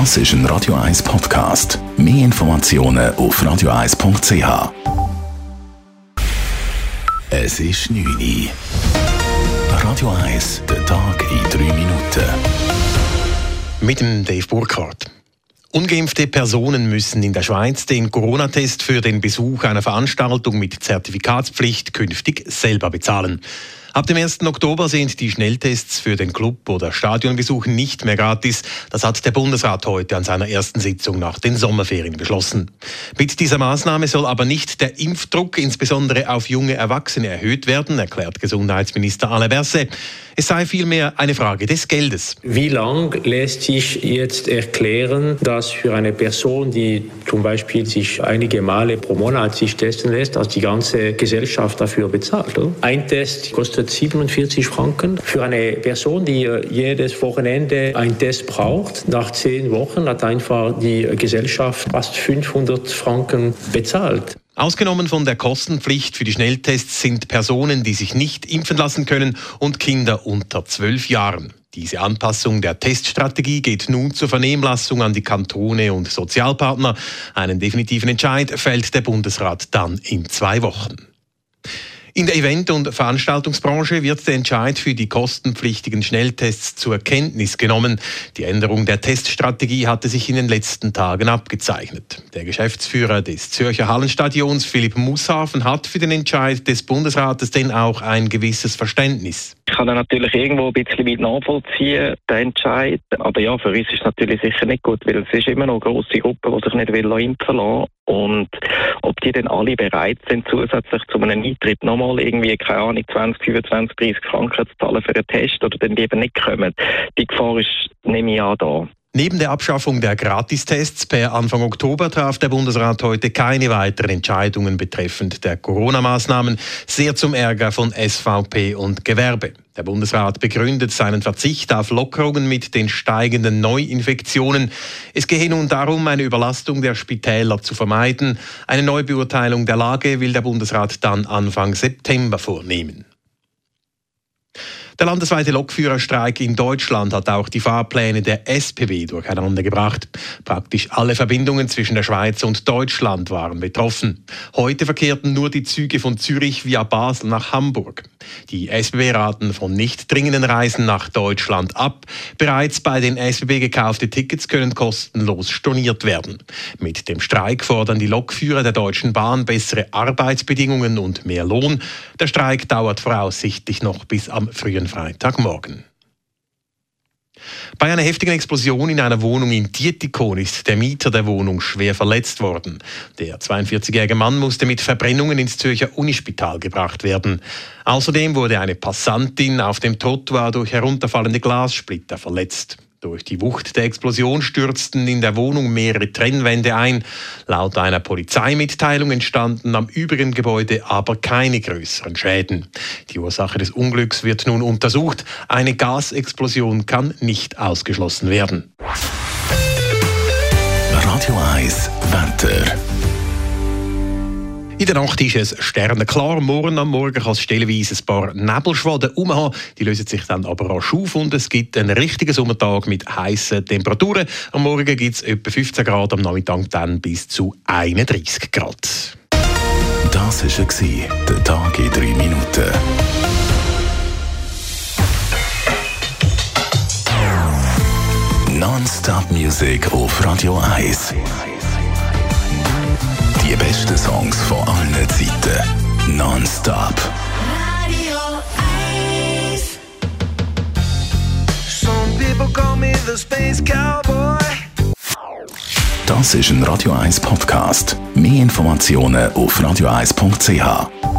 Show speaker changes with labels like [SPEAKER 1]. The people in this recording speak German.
[SPEAKER 1] Das ist ein Radio 1 Podcast. Mehr Informationen auf radio1.ch. Es ist 9 Uhr. Radio 1, der Tag in 3 Minuten.
[SPEAKER 2] Mit dem Dave Burkhardt. Ungeimpfte Personen müssen in der Schweiz den Corona-Test für den Besuch einer Veranstaltung mit Zertifikatspflicht künftig selber bezahlen. Ab dem 1. Oktober sind die Schnelltests für den Club- oder Stadionbesuch nicht mehr gratis. Das hat der Bundesrat heute an seiner ersten Sitzung nach den Sommerferien beschlossen. Mit dieser Maßnahme soll aber nicht der Impfdruck insbesondere auf junge Erwachsene erhöht werden, erklärt Gesundheitsminister Alain Berset. Es sei vielmehr eine Frage des Geldes.
[SPEAKER 3] Wie lang lässt sich jetzt erklären, dass für eine Person, die zum Beispiel sich einige Male pro Monat sich testen lässt, dass die ganze Gesellschaft dafür bezahlt? Oder? Ein Test kostet 47 Franken. Für eine Person, die jedes Wochenende einen Test braucht, nach zehn Wochen hat einfach die Gesellschaft fast 500 Franken bezahlt.
[SPEAKER 2] Ausgenommen von der Kostenpflicht für die Schnelltests sind Personen, die sich nicht impfen lassen können und Kinder unter zwölf Jahren. Diese Anpassung der Teststrategie geht nun zur Vernehmlassung an die Kantone und Sozialpartner. Einen definitiven Entscheid fällt der Bundesrat dann in zwei Wochen. In der Event- und Veranstaltungsbranche wird der Entscheid für die kostenpflichtigen Schnelltests zur Kenntnis genommen. Die Änderung der Teststrategie hatte sich in den letzten Tagen abgezeichnet. Der Geschäftsführer des Zürcher Hallenstadions, Philipp Mushafen, hat für den Entscheid des Bundesrates denn auch ein gewisses Verständnis.
[SPEAKER 4] Kann natürlich irgendwo ein bisschen weit nachvollziehen, den Entscheid. Aber ja, für uns ist es natürlich sicher nicht gut, weil es ist immer noch eine grosse Gruppe, die sich nicht will impfen lassen und ob die denn alle bereit sind, zusätzlich zu einem Eintritt nochmal irgendwie, keine Ahnung, 20, 25, 30 Franken zu zahlen für einen Test oder dann lieber nicht kommen, die Gefahr ist, nehme ich an, da.
[SPEAKER 2] Neben der Abschaffung der Gratistests per Anfang Oktober traf der Bundesrat heute keine weiteren Entscheidungen betreffend der Corona-Maßnahmen, sehr zum Ärger von SVP und Gewerbe. Der Bundesrat begründet seinen Verzicht auf Lockerungen mit den steigenden Neuinfektionen. Es gehe nun darum, eine Überlastung der Spitäler zu vermeiden. Eine Neubeurteilung der Lage will der Bundesrat dann Anfang September vornehmen. Der landesweite Lokführerstreik in Deutschland hat auch die Fahrpläne der SPW durcheinander gebracht. Praktisch alle Verbindungen zwischen der Schweiz und Deutschland waren betroffen. Heute verkehrten nur die Züge von Zürich via Basel nach Hamburg. Die SBB raten von nicht dringenden Reisen nach Deutschland ab. Bereits bei den SBB gekaufte Tickets können kostenlos storniert werden. Mit dem Streik fordern die Lokführer der Deutschen Bahn bessere Arbeitsbedingungen und mehr Lohn. Der Streik dauert voraussichtlich noch bis am frühen Freitagmorgen. Bei einer heftigen Explosion in einer Wohnung in Dietikon ist der Mieter der Wohnung schwer verletzt worden. Der 42-jährige Mann musste mit Verbrennungen ins Zürcher Unispital gebracht werden. Außerdem wurde eine Passantin auf dem Trottoir durch herunterfallende Glassplitter verletzt. Durch die Wucht der Explosion stürzten in der Wohnung mehrere Trennwände ein. Laut einer Polizeimitteilung entstanden am übrigen Gebäude aber keine größeren Schäden. Die Ursache des Unglücks wird nun untersucht. Eine Gasexplosion kann nicht ausgeschlossen werden.
[SPEAKER 1] Radio 1 Wetter.
[SPEAKER 2] In der Nacht ist es sternenklar. Morgen am Morgen kann es stellenweise ein paar Nebelschwaden umhaben. Die lösen sich dann aber rasch auf und es gibt einen richtigen Sommertag mit heißen Temperaturen. Am Morgen gibt es etwa 15 Grad, am Nachmittag dann bis zu 31 Grad.
[SPEAKER 1] Das war der Tag in drei Minuten. Non-Stop-Musik auf Radio 1. Die besten Songs von allen Zeiten. Non-stop.
[SPEAKER 5] Radio 1. Some people call me the space cowboy.
[SPEAKER 1] Das ist ein Radio 1 Podcast. Mehr Informationen auf radio1.ch.